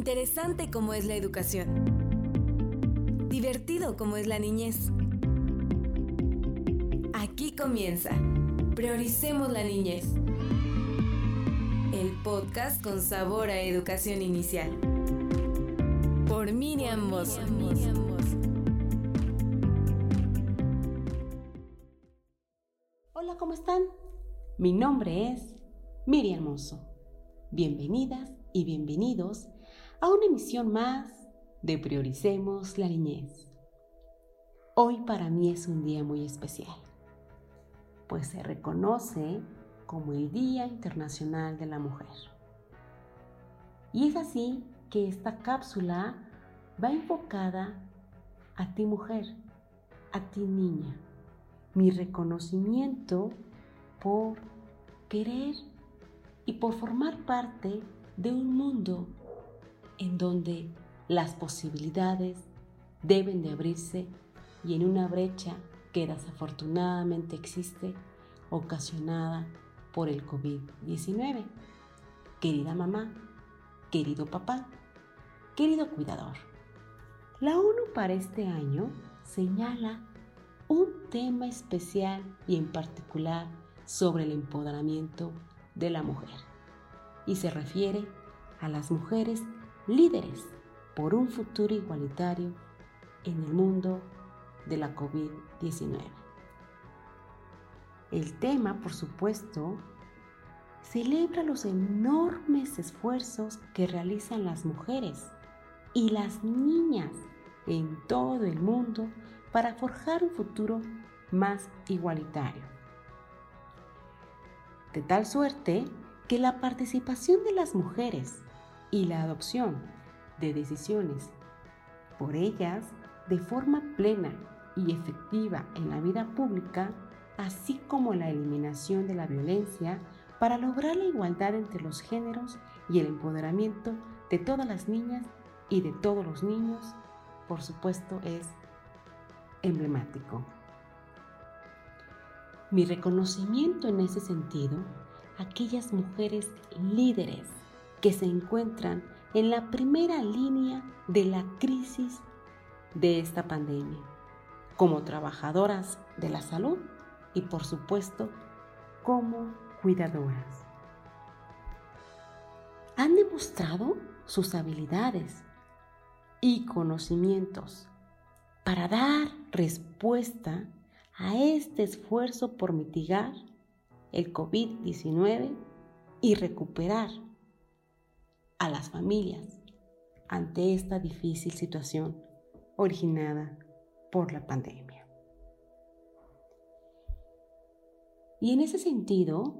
Interesante como es la educación. Divertido como es la niñez. Aquí comienza. Prioricemos la niñez. El podcast con sabor a educación inicial. Por Miriam Mosso. Hola, ¿cómo están? Mi nombre es Miriam Mosso. Bienvenidas y bienvenidos a una emisión más de Prioricemos la Niñez. Hoy para mí es un día muy especial, pues se reconoce como el Día Internacional de la Mujer. Y es así que esta cápsula va enfocada a ti mujer, a ti niña. Mi reconocimiento por querer y por formar parte de un mundo en donde las posibilidades deben de abrirse y en una brecha que desafortunadamente existe ocasionada por el COVID-19. Querida mamá, querido papá, querido cuidador, la ONU para este año señala un tema especial y en particular sobre el empoderamiento de la mujer y se refiere a las mujeres líderes por un futuro igualitario en el mundo de la COVID-19. El tema, por supuesto, celebra los enormes esfuerzos que realizan las mujeres y las niñas en todo el mundo para forjar un futuro más igualitario. De tal suerte que la participación de las mujeres y la adopción de decisiones por ellas de forma plena y efectiva en la vida pública, así como la eliminación de la violencia para lograr la igualdad entre los géneros y el empoderamiento de todas las niñas y de todos los niños, por supuesto, es emblemático. Mi reconocimiento en ese sentido, aquellas mujeres líderes que se encuentran en la primera línea de la crisis de esta pandemia, como trabajadoras de la salud y por supuesto como cuidadoras. Han demostrado sus habilidades y conocimientos para dar respuesta a este esfuerzo por mitigar el COVID-19 y recuperar a las familias ante esta difícil situación originada por la pandemia. Y en ese sentido,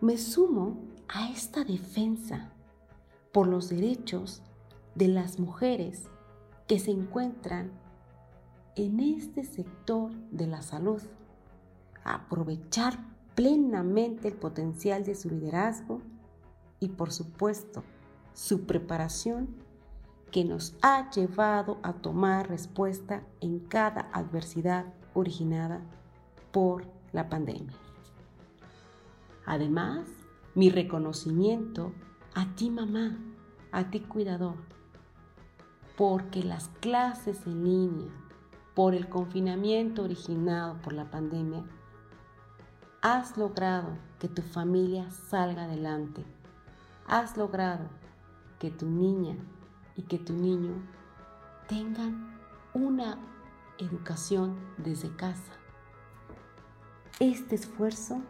me sumo a esta defensa por los derechos de las mujeres que se encuentran en este sector de la salud, aprovechar plenamente el potencial de su liderazgo y por supuesto su preparación que nos ha llevado a tomar respuesta en cada adversidad originada por la pandemia. Además, mi reconocimiento a ti mamá, a ti cuidador, porque las clases en línea, por el confinamiento originado por la pandemia, has logrado que tu familia salga adelante has logrado que tu niña y que tu niño tengan una educación desde casa. Este esfuerzo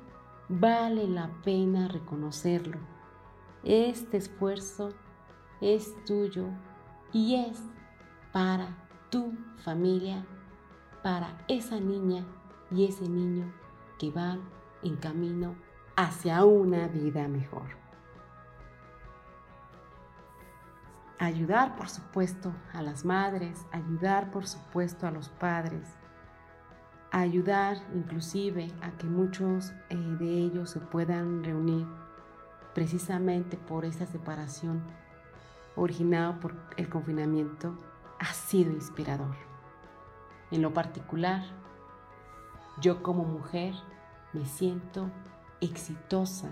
vale la pena reconocerlo. Este esfuerzo es tuyo y es para tu familia, para esa niña y ese niño que van en camino hacia una vida mejor. Ayudar, por supuesto, a las madres, ayudar, por supuesto, a los padres, ayudar inclusive a que muchos eh, de ellos se puedan reunir precisamente por esa separación originada por el confinamiento, ha sido inspirador. En lo particular, yo como mujer me siento exitosa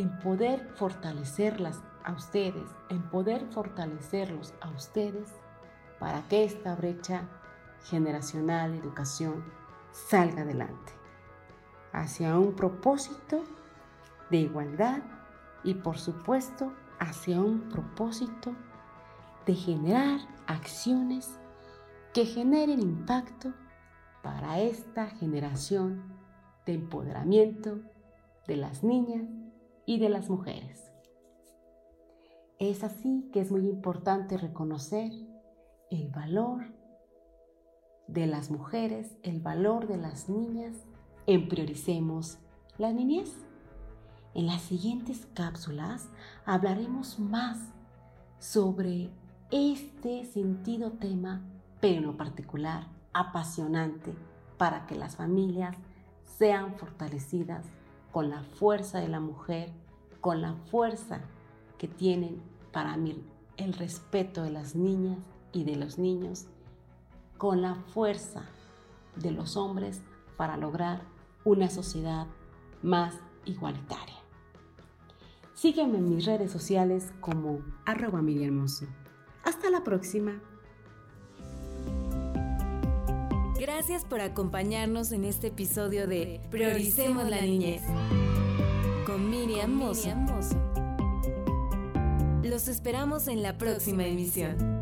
en poder fortalecerlas a ustedes, en poder fortalecerlos a ustedes para que esta brecha generacional de educación salga adelante hacia un propósito de igualdad y por supuesto hacia un propósito de generar acciones que generen impacto para esta generación de empoderamiento de las niñas y de las mujeres. Es así que es muy importante reconocer el valor de las mujeres, el valor de las niñas en Prioricemos la Niñez. En las siguientes cápsulas hablaremos más sobre este sentido tema, pero en lo particular apasionante para que las familias sean fortalecidas con la fuerza de la mujer, con la fuerza que tienen para mí el respeto de las niñas y de los niños, con la fuerza de los hombres para lograr una sociedad más igualitaria. Sígueme en mis redes sociales como arroba Hermoso. Hasta la próxima. Gracias por acompañarnos en este episodio de Prioricemos la Niñez Miriam. Los esperamos en la próxima emisión.